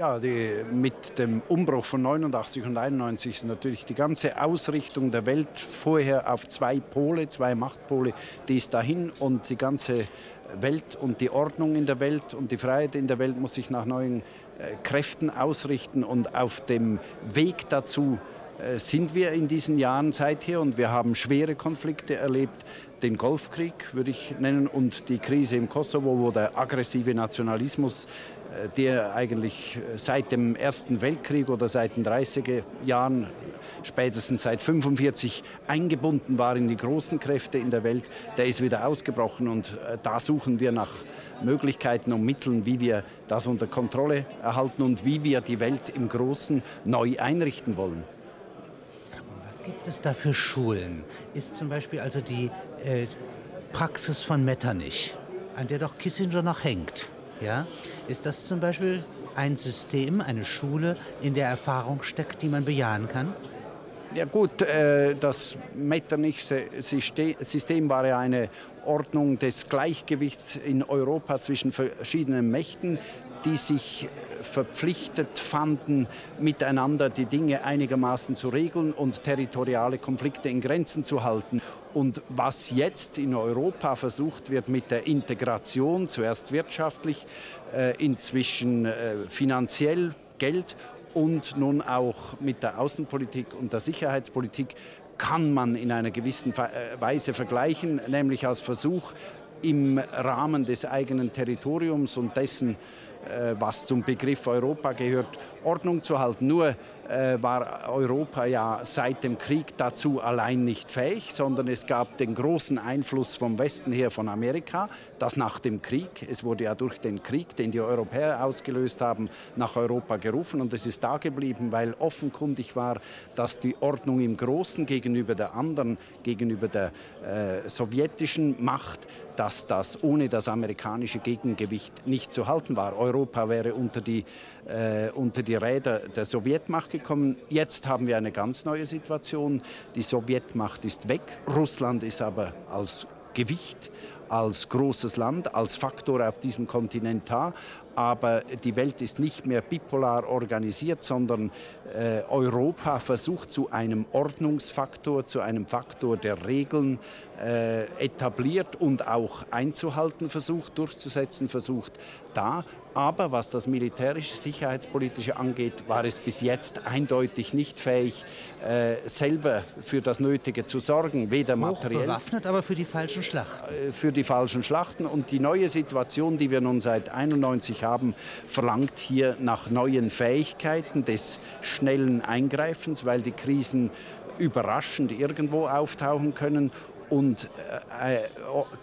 Ja, die, mit dem Umbruch von 89 und 91 ist natürlich die ganze Ausrichtung der Welt vorher auf zwei Pole, zwei Machtpole, die ist dahin und die ganze Welt und die Ordnung in der Welt und die Freiheit in der Welt muss sich nach neuen äh, Kräften ausrichten und auf dem Weg dazu äh, sind wir in diesen Jahren seither und wir haben schwere Konflikte erlebt. Den Golfkrieg würde ich nennen und die Krise im Kosovo, wo der aggressive Nationalismus äh, der eigentlich äh, seit dem Ersten Weltkrieg oder seit den 30er Jahren, spätestens seit 1945 eingebunden war in die großen Kräfte in der Welt, der ist wieder ausgebrochen. Und äh, da suchen wir nach Möglichkeiten und Mitteln, wie wir das unter Kontrolle erhalten und wie wir die Welt im Großen neu einrichten wollen. Gibt es da für Schulen? Ist zum Beispiel also die äh, Praxis von Metternich, an der doch Kissinger noch hängt, ja, ist das zum Beispiel ein System, eine Schule, in der Erfahrung steckt, die man bejahen kann? Ja gut, äh, das Metternich-System war ja eine Ordnung des Gleichgewichts in Europa zwischen verschiedenen Mächten, die sich verpflichtet fanden, miteinander die Dinge einigermaßen zu regeln und territoriale Konflikte in Grenzen zu halten. Und was jetzt in Europa versucht wird mit der Integration, zuerst wirtschaftlich, äh, inzwischen äh, finanziell Geld und nun auch mit der Außenpolitik und der Sicherheitspolitik, kann man in einer gewissen äh, Weise vergleichen, nämlich als Versuch, im Rahmen des eigenen Territoriums und dessen was zum Begriff Europa gehört, Ordnung zu halten. Nur äh, war Europa ja seit dem Krieg dazu allein nicht fähig, sondern es gab den großen Einfluss vom Westen her von Amerika, das nach dem Krieg, es wurde ja durch den Krieg, den die Europäer ausgelöst haben, nach Europa gerufen und es ist da geblieben, weil offenkundig war, dass die Ordnung im Großen gegenüber der anderen, gegenüber der äh, sowjetischen Macht, dass das ohne das amerikanische Gegengewicht nicht zu halten war. Europa wäre unter die, äh, unter die Räder der Sowjetmacht gekommen. Jetzt haben wir eine ganz neue Situation. Die Sowjetmacht ist weg. Russland ist aber als Gewicht, als großes Land, als Faktor auf diesem Kontinent da. Aber die Welt ist nicht mehr bipolar organisiert, sondern äh, Europa versucht zu einem Ordnungsfaktor, zu einem Faktor, der Regeln äh, etabliert und auch einzuhalten versucht, durchzusetzen versucht, da. Aber was das militärische, sicherheitspolitische angeht, war es bis jetzt eindeutig nicht fähig, äh, selber für das Nötige zu sorgen, weder materiell. bewaffnet, aber für die falschen Schlachten. Äh, für die falschen Schlachten. Und die neue Situation, die wir nun seit 91 haben, verlangt hier nach neuen Fähigkeiten des schnellen Eingreifens, weil die Krisen überraschend irgendwo auftauchen können und äh, äh,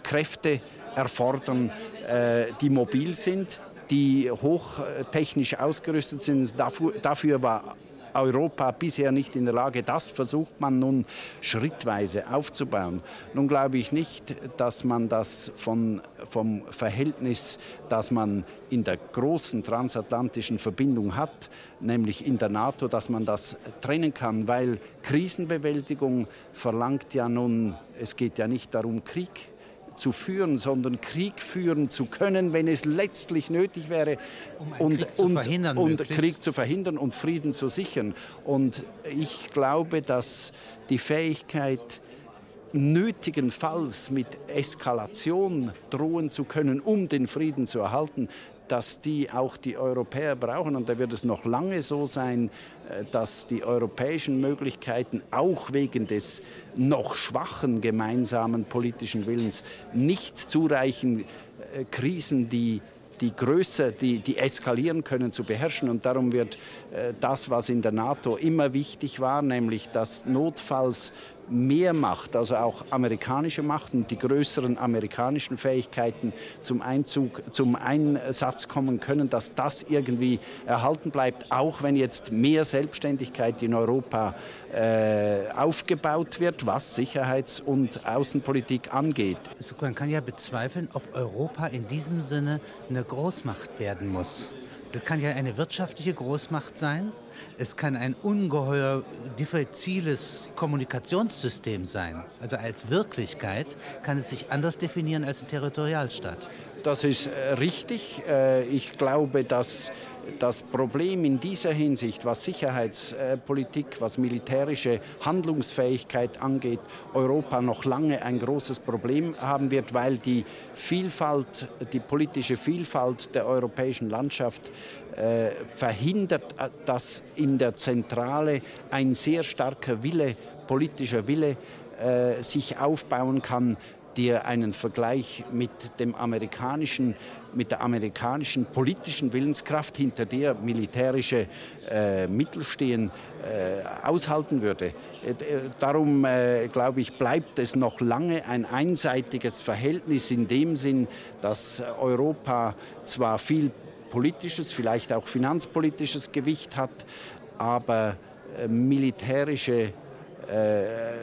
Kräfte erfordern, äh, die mobil sind, die hochtechnisch ausgerüstet sind. Dafür, war Europa bisher nicht in der Lage. Das versucht man nun schrittweise aufzubauen. Nun glaube ich nicht, dass man das von, vom Verhältnis, das man in der großen transatlantischen Verbindung hat, nämlich in der NATO, dass man das trennen kann, weil Krisenbewältigung verlangt ja nun, es geht ja nicht darum, Krieg zu führen, sondern Krieg führen zu können, wenn es letztlich nötig wäre, um und, Krieg, zu und, verhindern, und Krieg zu verhindern und Frieden zu sichern. Und ich glaube, dass die Fähigkeit, nötigenfalls mit Eskalation drohen zu können, um den Frieden zu erhalten, dass die auch die Europäer brauchen. Und da wird es noch lange so sein, äh, dass die europäischen Möglichkeiten auch wegen des noch schwachen gemeinsamen politischen Willens nicht zureichen, äh, Krisen, die die größer, die, die eskalieren können, zu beherrschen. Und darum wird äh, das, was in der NATO immer wichtig war, nämlich dass notfalls mehr Macht, also auch amerikanische Macht und die größeren amerikanischen Fähigkeiten zum Einzug, zum Einsatz kommen können, dass das irgendwie erhalten bleibt, auch wenn jetzt mehr Selbstständigkeit in Europa äh, aufgebaut wird, was Sicherheits- und Außenpolitik angeht. Man kann ja bezweifeln, ob Europa in diesem Sinne eine Großmacht werden muss. Es kann ja eine wirtschaftliche Großmacht sein. Es kann ein ungeheuer diffiziles Kommunikationssystem sein. Also als Wirklichkeit kann es sich anders definieren als ein Territorialstaat. Das ist äh, richtig. Äh, ich glaube, dass das Problem in dieser Hinsicht, was Sicherheitspolitik, was militärische Handlungsfähigkeit angeht, Europa noch lange ein großes Problem haben wird, weil die Vielfalt, die politische Vielfalt der europäischen Landschaft äh, verhindert, dass in der Zentrale ein sehr starker Wille, politischer Wille sich aufbauen kann, der einen Vergleich mit dem amerikanischen mit der amerikanischen politischen Willenskraft, hinter der militärische äh, Mittel stehen, äh, aushalten würde. Äh, darum, äh, glaube ich, bleibt es noch lange ein einseitiges Verhältnis in dem Sinn, dass Europa zwar viel politisches, vielleicht auch finanzpolitisches Gewicht hat, aber äh, militärische äh,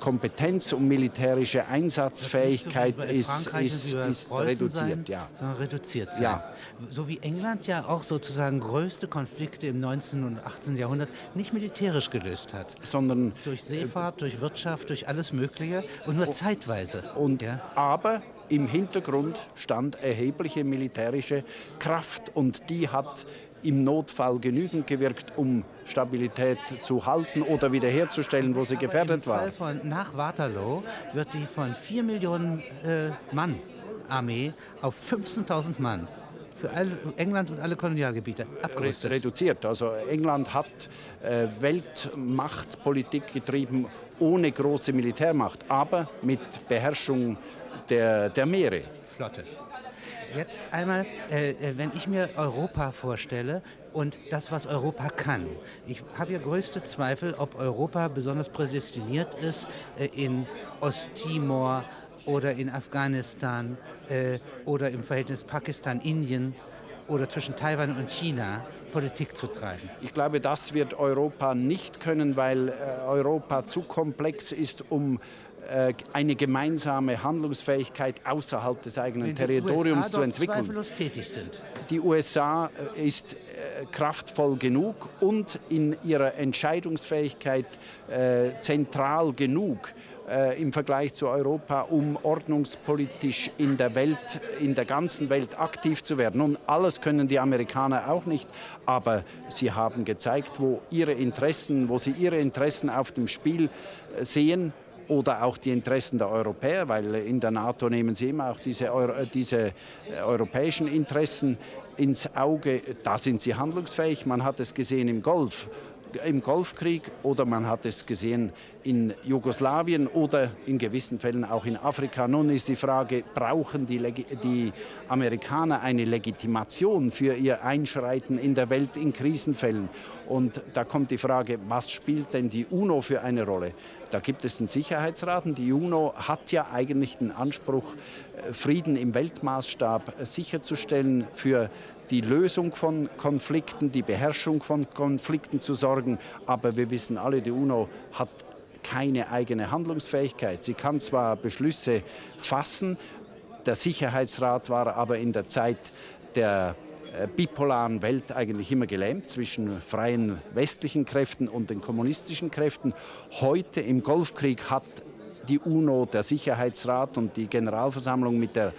Kompetenz und militärische Einsatzfähigkeit so ist, ist, ist reduziert. Sein, ja. Sondern reduziert sein. Ja. So wie England ja auch sozusagen größte Konflikte im 19. und 18. Jahrhundert nicht militärisch gelöst hat. Sondern durch Seefahrt, durch Wirtschaft, durch alles Mögliche und nur zeitweise. Und, ja. Aber im Hintergrund stand erhebliche militärische Kraft und die hat im Notfall genügend gewirkt, um Stabilität zu halten oder wiederherzustellen, wo sie gefährdet war. Im Fall von, nach Waterloo wird die von 4 Millionen äh, Mann Armee auf 15.000 Mann für all, England und alle Kolonialgebiete abgerüstet. Reduziert. Also England hat äh, Weltmachtpolitik getrieben ohne große Militärmacht, aber mit Beherrschung der, der Meere. Flotte. Jetzt einmal, äh, äh, wenn ich mir Europa vorstelle und das, was Europa kann. Ich habe ja größte Zweifel, ob Europa besonders prädestiniert ist, äh, in Osttimor oder in Afghanistan äh, oder im Verhältnis Pakistan-Indien oder zwischen Taiwan und China Politik zu treiben. Ich glaube, das wird Europa nicht können, weil äh, Europa zu komplex ist, um eine gemeinsame Handlungsfähigkeit außerhalb des eigenen Territoriums zu entwickeln. Die USA äh, ist äh, kraftvoll genug und in ihrer Entscheidungsfähigkeit äh, zentral genug äh, im Vergleich zu Europa, um ordnungspolitisch in der Welt, in der ganzen Welt aktiv zu werden. Und alles können die Amerikaner auch nicht, aber sie haben gezeigt, wo ihre Interessen, wo sie ihre Interessen auf dem Spiel sehen oder auch die Interessen der Europäer, weil in der NATO nehmen sie immer auch diese, Euro, äh, diese äh, europäischen Interessen ins Auge. Da sind sie handlungsfähig. Man hat es gesehen im Golf im Golfkrieg oder man hat es gesehen in Jugoslawien oder in gewissen Fällen auch in Afrika. Nun ist die Frage, brauchen die, die, Amerikaner eine Legitimation für ihr Einschreiten in der Welt in Krisenfällen? Und da kommt die Frage, was spielt denn die UNO für eine Rolle? Da gibt es einen Sicherheitsrat und die UNO hat ja eigentlich den Anspruch, äh, Frieden im Weltmaßstab sicherzustellen für die Lösung von Konflikten, die Beherrschung von Konflikten zu sorgen. Aber wir wissen alle, die UNO hat keine eigene Handlungsfähigkeit. Sie kann zwar Beschlüsse fassen, der Sicherheitsrat war aber in der Zeit der äh, bipolaren Welt eigentlich immer gelähmt zwischen freien westlichen Kräften und den kommunistischen Kräften. Heute im Golfkrieg hat die UNO, der Sicherheitsrat und die Generalversammlung mit der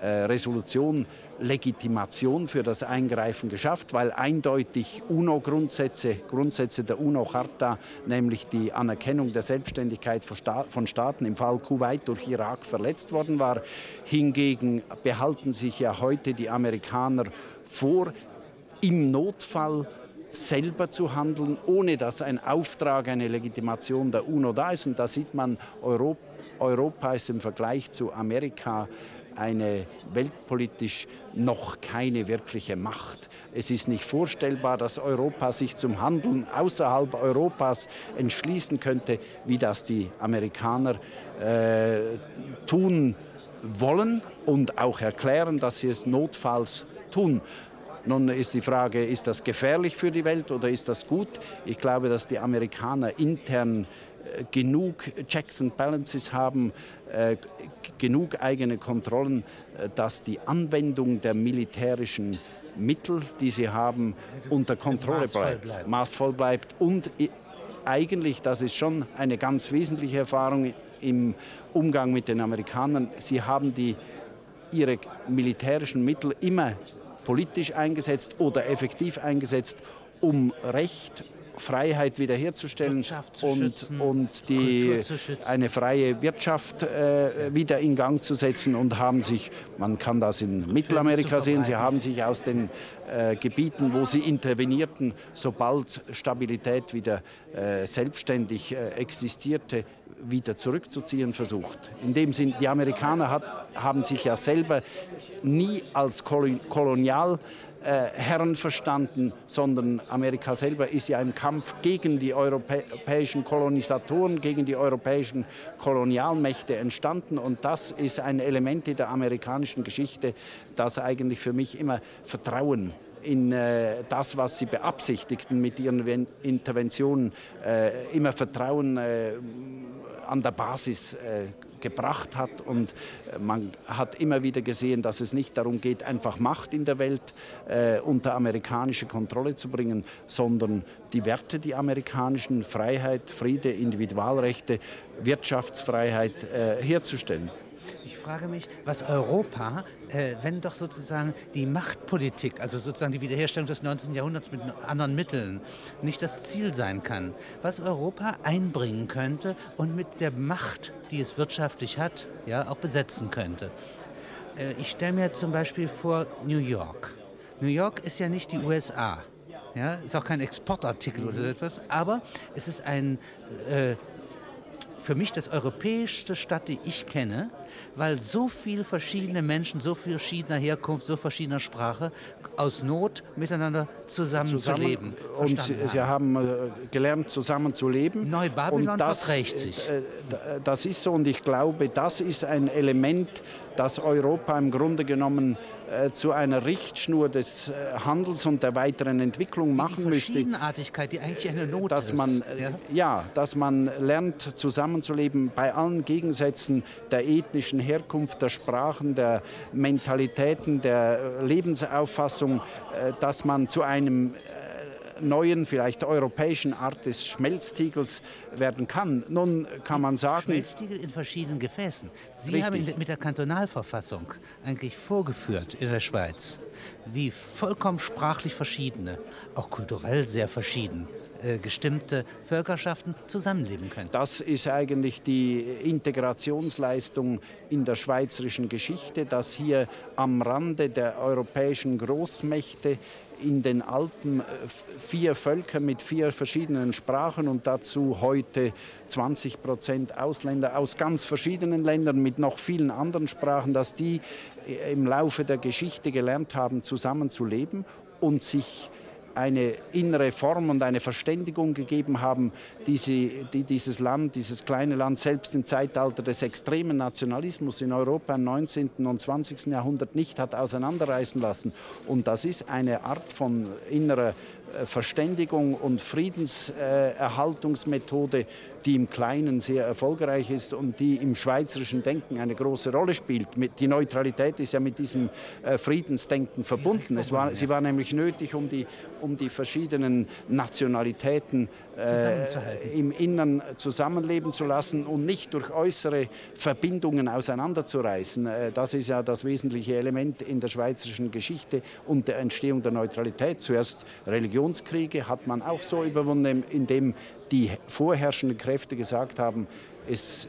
äh, Resolution Legitimation für das Eingreifen geschafft, weil eindeutig UNO-Grundsätze, Grundsätze der UNO-Charta, nämlich die Anerkennung der Selbstständigkeit von Staaten im Fall Kuwait durch Irak verletzt worden war. Hingegen behalten sich ja heute die Amerikaner vor, im Notfall selber zu handeln, ohne dass ein Auftrag, eine Legitimation der UNO da ist. Und da sieht man, Europa, Europa ist im Vergleich zu Amerika eine weltpolitisch noch keine wirkliche Macht. Es ist nicht vorstellbar, dass Europa sich zum Handeln außerhalb Europas entschließen könnte, wie das die Amerikaner äh, tun wollen und auch erklären, dass sie es notfalls tun. Nun ist die Frage, ist das gefährlich für die Welt oder ist das gut? Ich glaube, dass die Amerikaner intern äh, genug Checks and Balances haben, äh, genug eigene Kontrollen, äh, dass die Anwendung der militärischen Mittel, die sie haben, unter Kontrolle maßvoll bleibt, bleibt, maßvoll bleibt. Und eigentlich, das ist schon eine ganz wesentliche Erfahrung im Umgang mit den Amerikanern, sie haben die ihre militärischen Mittel immer politisch eingesetzt oder effektiv eingesetzt, um Recht Freiheit wiederherzustellen und, und die, eine freie Wirtschaft äh, wieder in Gang zu setzen und haben sich, man kann das in Mittelamerika sehen, sie haben sich aus den äh, Gebieten, wo sie intervenierten, sobald Stabilität wieder äh, selbstständig äh, existierte, wieder zurückzuziehen versucht. In dem Sinn, die Amerikaner hat, haben sich ja selber nie als Kolonial äh, Herren verstanden, sondern Amerika selber ist ja im Kampf gegen die europäischen Kolonisatoren, gegen die europäischen Kolonialmächte entstanden. Und das ist ein Element in der amerikanischen Geschichte, das eigentlich für mich immer Vertrauen in äh, das, was sie beabsichtigten mit ihren Interventionen, äh, immer Vertrauen äh, an der Basis äh, gebracht hat. Und äh, man hat immer wieder gesehen, dass es nicht darum geht, einfach Macht in der Welt äh, unter amerikanische Kontrolle zu bringen, sondern die Werte, die amerikanischen, Freiheit, Friede, Individualrechte, Wirtschaftsfreiheit äh, herzustellen frage mich, was Europa, äh, wenn doch sozusagen die Machtpolitik, also sozusagen die Wiederherstellung des 19. Jahrhunderts mit anderen Mitteln, nicht das Ziel sein kann, was Europa einbringen könnte und mit der Macht, die es wirtschaftlich hat, ja, auch besetzen könnte. Äh, ich stelle mir zum Beispiel vor New York. New York ist ja nicht die USA. Ja, ist auch kein Exportartikel oder so etwas, aber es ist ein äh, für mich das europäischste Stadt, die ich kenne, weil so viele verschiedene Menschen, so verschiedener Herkunft, so verschiedener Sprache aus Not miteinander zusammenzuleben. Zusammen, und sie, sie, haben äh, gelernt, zusammen zu leben. Neubabylon verträgt sich. Äh, äh, das ist so und ich glaube, das ist ein Element, das Europa im Grunde genommen äh, zu einer Richtschnur des äh, Handels und der weiteren Entwicklung machen die müsste. Die Verschiedenartigkeit, die eigentlich eine Not dass ist. Man, ja? ja, dass man lernt, zusammenzuleben bei allen Gegensätzen der ethnischen Herkunft, der Sprachen, der Mentalitäten, der Lebensauffassung, äh, dass man zu einem neuen, vielleicht europäischen Art des Schmelztiegels werden kann. Nun kann man sagen... Schmelztiegel in verschiedenen Gefäßen. Sie richtig. haben mit der Kantonalverfassung eigentlich vorgeführt in der Schweiz, wie vollkommen sprachlich verschiedene, auch kulturell sehr verschieden, äh, gestimmte Völkerschaften zusammenleben können. Das ist eigentlich die Integrationsleistung in der schweizerischen Geschichte, dass hier am Rande der europäischen Großmächte in den Alpen äh, vier Völker mit vier verschiedenen Sprachen und dazu heute 20 Prozent Ausländer aus ganz verschiedenen Ländern mit noch vielen anderen Sprachen, dass die äh, im Laufe der Geschichte gelernt haben, zusammenzuleben und sich eine innere Form und eine Verständigung gegeben haben, die, sie, die dieses Land, dieses kleine Land selbst im Zeitalter des extremen Nationalismus in Europa im 19. und 20. Jahrhundert nicht hat auseinanderreißen lassen. Und das ist eine Art von innerer Verständigung und Friedenserhaltungsmethode, die im Kleinen sehr erfolgreich ist und die im schweizerischen Denken eine große Rolle spielt. Die Neutralität ist ja mit diesem äh, Friedensdenken verbunden. War, sie war nämlich nötig, um die, um die verschiedenen Nationalitäten äh, im Innern zusammenleben zu lassen und nicht durch äußere Verbindungen auseinanderzureißen. Äh, das ist ja das wesentliche Element in der schweizerischen Geschichte und der Entstehung der Neutralität. Zuerst Religionskriege hat man auch so überwunden, indem die vorherrschenden Kräfte gesagt haben, es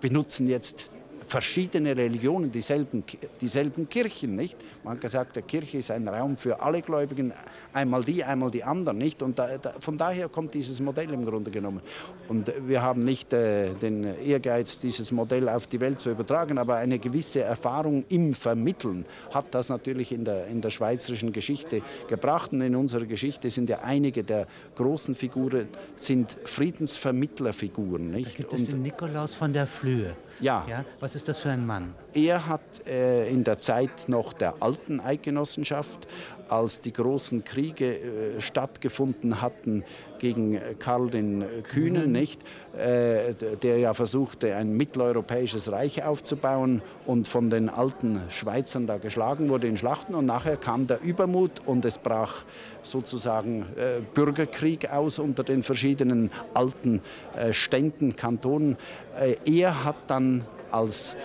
benutzen jetzt verschiedene Religionen, dieselben, dieselben Kirchen, nicht? Man hat gesagt, die Kirche ist ein Raum für alle Gläubigen, einmal die, einmal die anderen, nicht? Und da, da, von daher kommt dieses Modell im Grunde genommen. Und wir haben nicht äh, den Ehrgeiz, dieses Modell auf die Welt zu übertragen, aber eine gewisse Erfahrung im Vermitteln hat das natürlich in der, in der schweizerischen Geschichte gebracht. Und in unserer Geschichte sind ja einige der großen Figuren sind Friedensvermittlerfiguren, nicht? Da gibt es den Nikolaus von der Flöhe. Ja. ja. Was ist das für ein Mann? Er hat äh, in der Zeit noch der alten Eidgenossenschaft, als die großen Kriege äh, stattgefunden hatten gegen Karl den Kühnen, mhm. nicht, äh, der ja versuchte, ein mitteleuropäisches Reich aufzubauen und von den alten Schweizern da geschlagen wurde in Schlachten. Und nachher kam der Übermut und es brach sozusagen äh, Bürgerkrieg aus unter den verschiedenen alten äh, Ständen, Kantonen. Äh, er hat dann als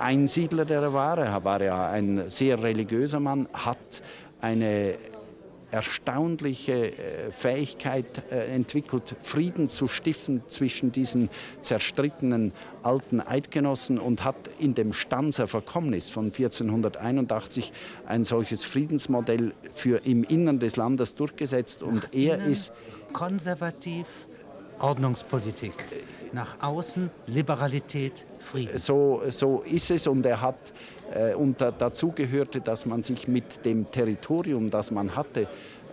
Einsiedler, der er war. Er war ja ein sehr religiöser Mann, hat eine erstaunliche äh, Fähigkeit äh, entwickelt, Frieden zu stiften zwischen diesen zerstrittenen alten Eidgenossen und hat in dem Stanzer Verkommnis von 1481 ein solches Friedensmodell für im Innern des Landes durchgesetzt. Und er ist konservativ Ordnungspolitik. Nach außen Liberalität, Frieden. so, so ist es und er hat äh, und da, dazu gehörte, dass man sich mit dem Territorium, das man hatte,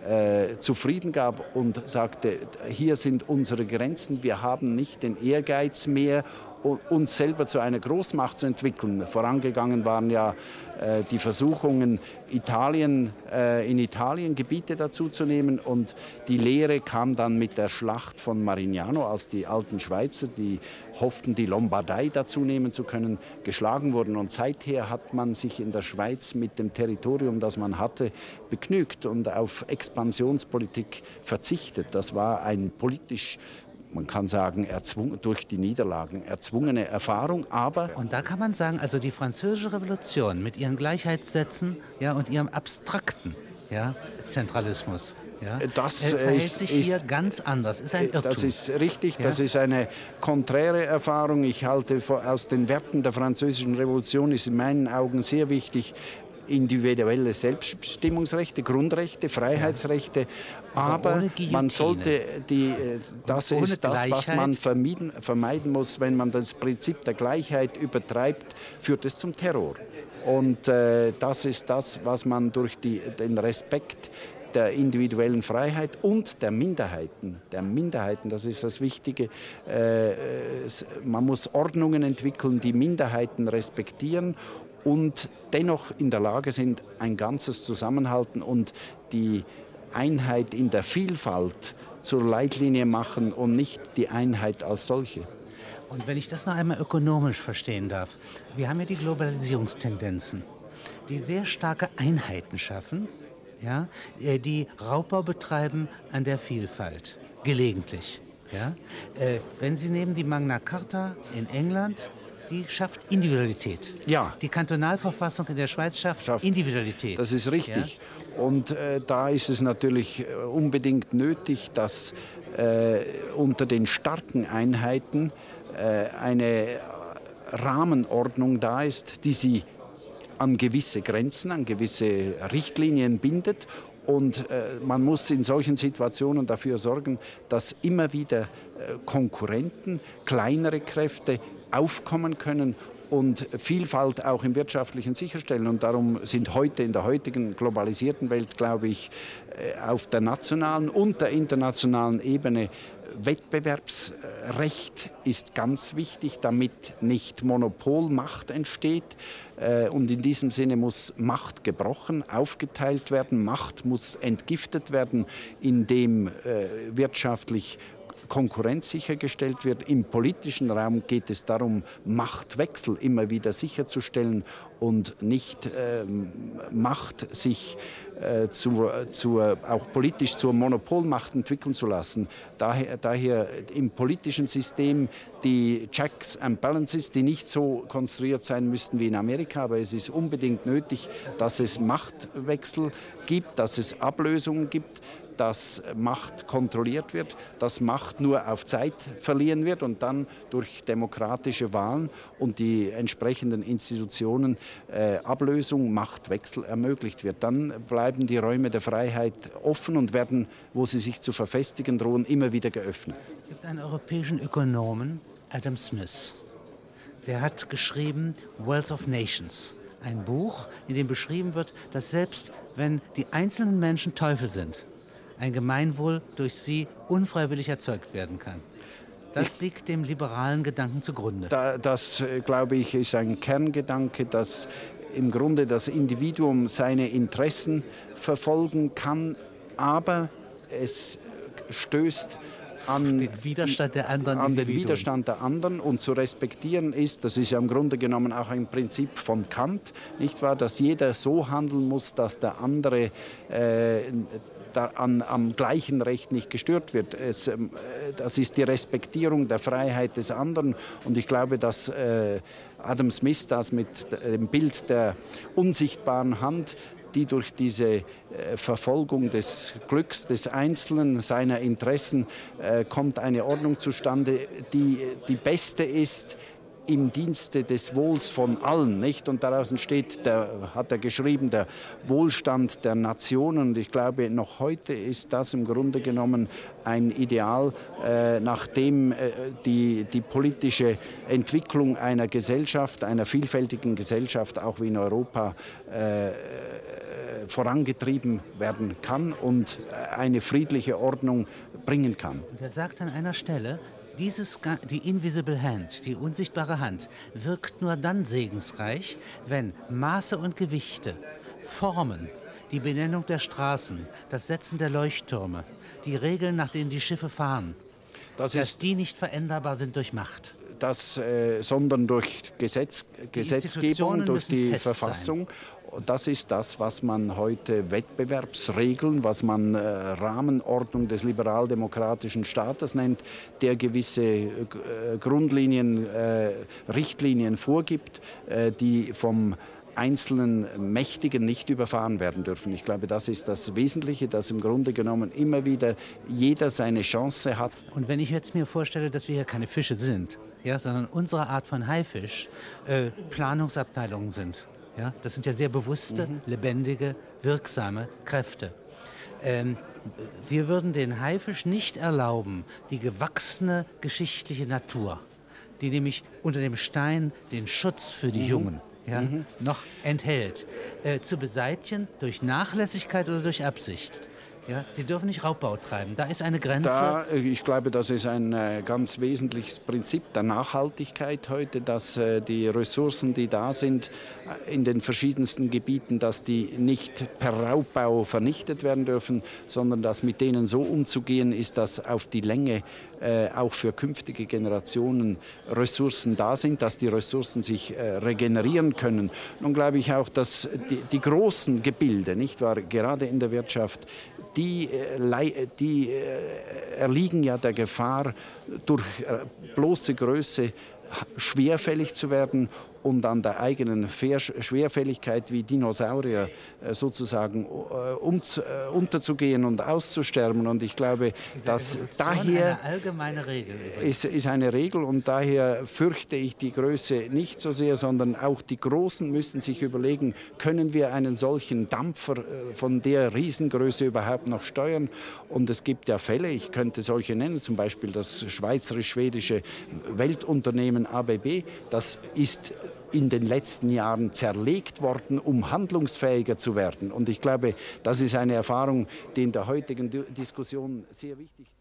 äh, zufrieden gab und sagte, hier sind unsere Grenzen, wir haben nicht den Ehrgeiz mehr, uns selber zu einer Großmacht zu entwickeln. Vorangegangen waren ja äh, die Versuchungen, Italien, äh, in Italien Gebiete dazuzunehmen und die Lehre kam dann mit der Schlacht von Marignano, als die alten Schweizer, die hofften, die Lombardei dazu nehmen zu können, geschlagen wurden. Und seither hat man sich in der Schweiz mit dem Territorium, das man hatte, begnügt und auf Expansionspolitik verzichtet. Das war ein politisch man kann sagen, durch die Niederlagen erzwungene Erfahrung, aber Und da kann man sagen, also die französische Revolution mit ihren Gleichheitssätzen ja, und ihrem abstrakten ja, Zentralismus, ja, Das, äh, äh, verhält ist- sich hier ist- ganz anders. Ist ein Irrtum. Das ist richtig, Ja. das ist eine konträre Erfahrung. Ich halte aus den Werten der französischen Revolution ist in meinen Augen sehr wichtig, individuelle Selbstbestimmungsrechte, Grundrechte, Freiheitsrechte, aber, Guillotine. man sollte die, äh, das ohne ist das, was man vermieden, vermeiden muss, wenn man das Prinzip der Gleichheit übertreibt, führt es zum Terror. Und äh, das ist das, was man durch die, den Respekt der individuellen Freiheit und der Minderheiten, der Minderheiten, das ist das Wichtige. Äh, es, man muss Ordnungen entwickeln, die Minderheiten respektieren und dennoch in der Lage sind, ein Ganzes zusammenhalten und die Einheit in der Vielfalt zur Leitlinie machen und nicht die Einheit als solche. Und wenn ich das noch einmal ökonomisch verstehen darf, wir haben ja die Globalisierungstendenzen, die sehr starke Einheiten schaffen, ja, äh, die Raubbau betreiben an der Vielfalt, gelegentlich. Ja. Äh, wenn Sie nehmen die Magna Carta in England, die schafft Individualität. Ja. Die Kantonalverfassung in der Schweiz schafft, Schafft. Individualität. Das ist richtig. Und äh, da ist es natürlich äh, unbedingt nötig, dass äh, unter den starken Einheiten äh, eine Rahmenordnung da ist, die sie an gewisse Grenzen, an gewisse Richtlinien bindet. Und äh, man muss in solchen Situationen dafür sorgen, dass immer wieder äh, Konkurrenten, kleinere Kräfte aufkommen können und Vielfalt auch im Wirtschaftlichen sicherstellen. Und darum sind heute in der heutigen globalisierten Welt, glaube ich, äh, auf der nationalen und der internationalen Ebene Wettbewerbsrecht ist ganz wichtig, damit nicht Monopolmacht entsteht. Äh, Und in diesem Sinne muss Macht gebrochen, aufgeteilt werden. Macht muss entgiftet werden, indem äh, wirtschaftlich Konkurrenz sichergestellt wird. Im politischen Raum geht es darum, Machtwechsel immer wieder sicherzustellen und nicht ähm, Macht sich äh, zur, zur, auch politisch zur Monopolmacht entwickeln zu lassen. Daher, daher im politischen System die Checks and Balances, die nicht so konstruiert sein müssten wie in Amerika, aber es ist unbedingt nötig, dass es Machtwechsel gibt, dass es Ablösungen gibt, dass Macht kontrolliert wird, dass Macht nur auf Zeit verlieren wird und dann durch demokratische Wahlen und die entsprechenden Institutionen äh, Ablösung, Machtwechsel ermöglicht wird. Dann bleiben die Räume der Freiheit offen und werden, wo sie sich zu verfestigen drohen, immer wieder geöffnet. Es gibt einen europäischen Ökonomen, Adam Smith. Der hat geschrieben Wealth of Nations. Ein Buch, in dem beschrieben wird, dass selbst wenn die einzelnen Menschen Teufel sind, ein Gemeinwohl durch sie unfreiwillig erzeugt werden kann. Das liegt dem liberalen Gedanken zugrunde. Da, das, äh, glaube ich, ist ein Kerngedanke, dass im Grunde das Individuum seine Interessen verfolgen kann, aber es stößt an Den Widerstand der anderen an den. Widerstand der anderen und zu respektieren ist, das ist ja im Grunde genommen auch ein Prinzip von Kant, nicht wahr, dass jeder so handeln muss, dass der andere äh, da an, am gleichen Recht nicht gestört wird. Es, ähm, das ist die Respektierung der Freiheit des anderen. Und ich glaube, dass äh, Adam Smith das mit dem Bild der unsichtbaren Hand die durch diese äh, Verfolgung des Glücks des Einzelnen, seiner Interessen, äh, kommt eine Ordnung zustande, die die beste ist, im Dienste des Wohls von allen, nicht? Und daraus entsteht, der, hat er geschrieben, der Wohlstand der Nationen. Und ich glaube, noch heute ist das im Grunde genommen ein Ideal, äh, nach dem äh, die, die politische Entwicklung einer Gesellschaft, einer vielfältigen Gesellschaft, auch wie in Europa, äh, vorangetrieben werden kann und eine friedliche Ordnung bringen kann. Und er sagt an einer Stelle, dieses, die Invisible Hand, die unsichtbare Hand, wirkt nur dann segensreich, wenn Maße und Gewichte, Formen, die Benennung der Straßen, das Setzen der Leuchttürme, die Regeln, nach denen die Schiffe fahren, das dass die nicht veränderbar sind durch Macht. Das, äh, sondern durch Gesetz, Gesetzgebung, durch die Verfassung. Sein. Das ist das, was man heute Wettbewerbsregeln, was man äh, Rahmenordnung des liberaldemokratischen Staates nennt, der gewisse äh, Grundlinien, äh, Richtlinien vorgibt, die vom einzelnen Mächtigen nicht überfahren werden dürfen. Ich glaube, das ist das Wesentliche, dass im Grunde genommen immer wieder jeder seine Chance hat. Und wenn ich jetzt mir vorstelle, dass wir hier keine Fische sind, ja, sondern unsere Art von Haifisch äh, Planungsabteilungen sind, ja, das sind ja sehr bewusste, mhm. lebendige, wirksame Kräfte. Ähm, wir würden den Haifisch nicht erlauben, die gewachsene geschichtliche Natur, die nämlich unter dem Stein den Schutz für die mhm. Jungen ja, mhm. noch enthält, äh, zu beseitigen durch Nachlässigkeit oder durch Absicht. Ja, Sie dürfen nicht Raubbau treiben. Da ist eine Grenze. Da, äh, ich glaube, das ist ein äh, ganz wesentliches Prinzip der Nachhaltigkeit heute, dass äh, die Ressourcen, die da sind, in den verschiedensten Gebieten, dass die nicht per Raubbau vernichtet werden dürfen, sondern dass mit denen so umzugehen ist, dass auf die Länge auch für künftige Generationen Ressourcen da sind, dass die Ressourcen sich regenerieren können. Nun glaube ich auch, dass die, die großen Gebilde, nicht wahr, gerade in der Wirtschaft, die, äh, die äh, erliegen ja der Gefahr, durch äh, bloße Größe schwerfällig zu werden und an der eigenen Schwerfälligkeit wie Dinosaurier äh, sozusagen äh, um, äh, unterzugehen und auszusterben. Und ich glaube, dass daher eine allgemeine Regel ist, ist eine Regel und daher fürchte ich die Größe nicht so sehr, sondern auch die Großen müssen sich überlegen, können wir einen solchen Dampfer von der Riesengröße überhaupt noch steuern? Und es gibt ja Fälle, ich könnte solche nennen, zum Beispiel das schweizerisch-schwedische Weltunternehmen ABB, das ist in den letzten Jahren zerlegt worden, um handlungsfähiger zu werden. Und ich glaube, das ist eine Erfahrung, die in der heutigen Diskussion sehr wichtig ist.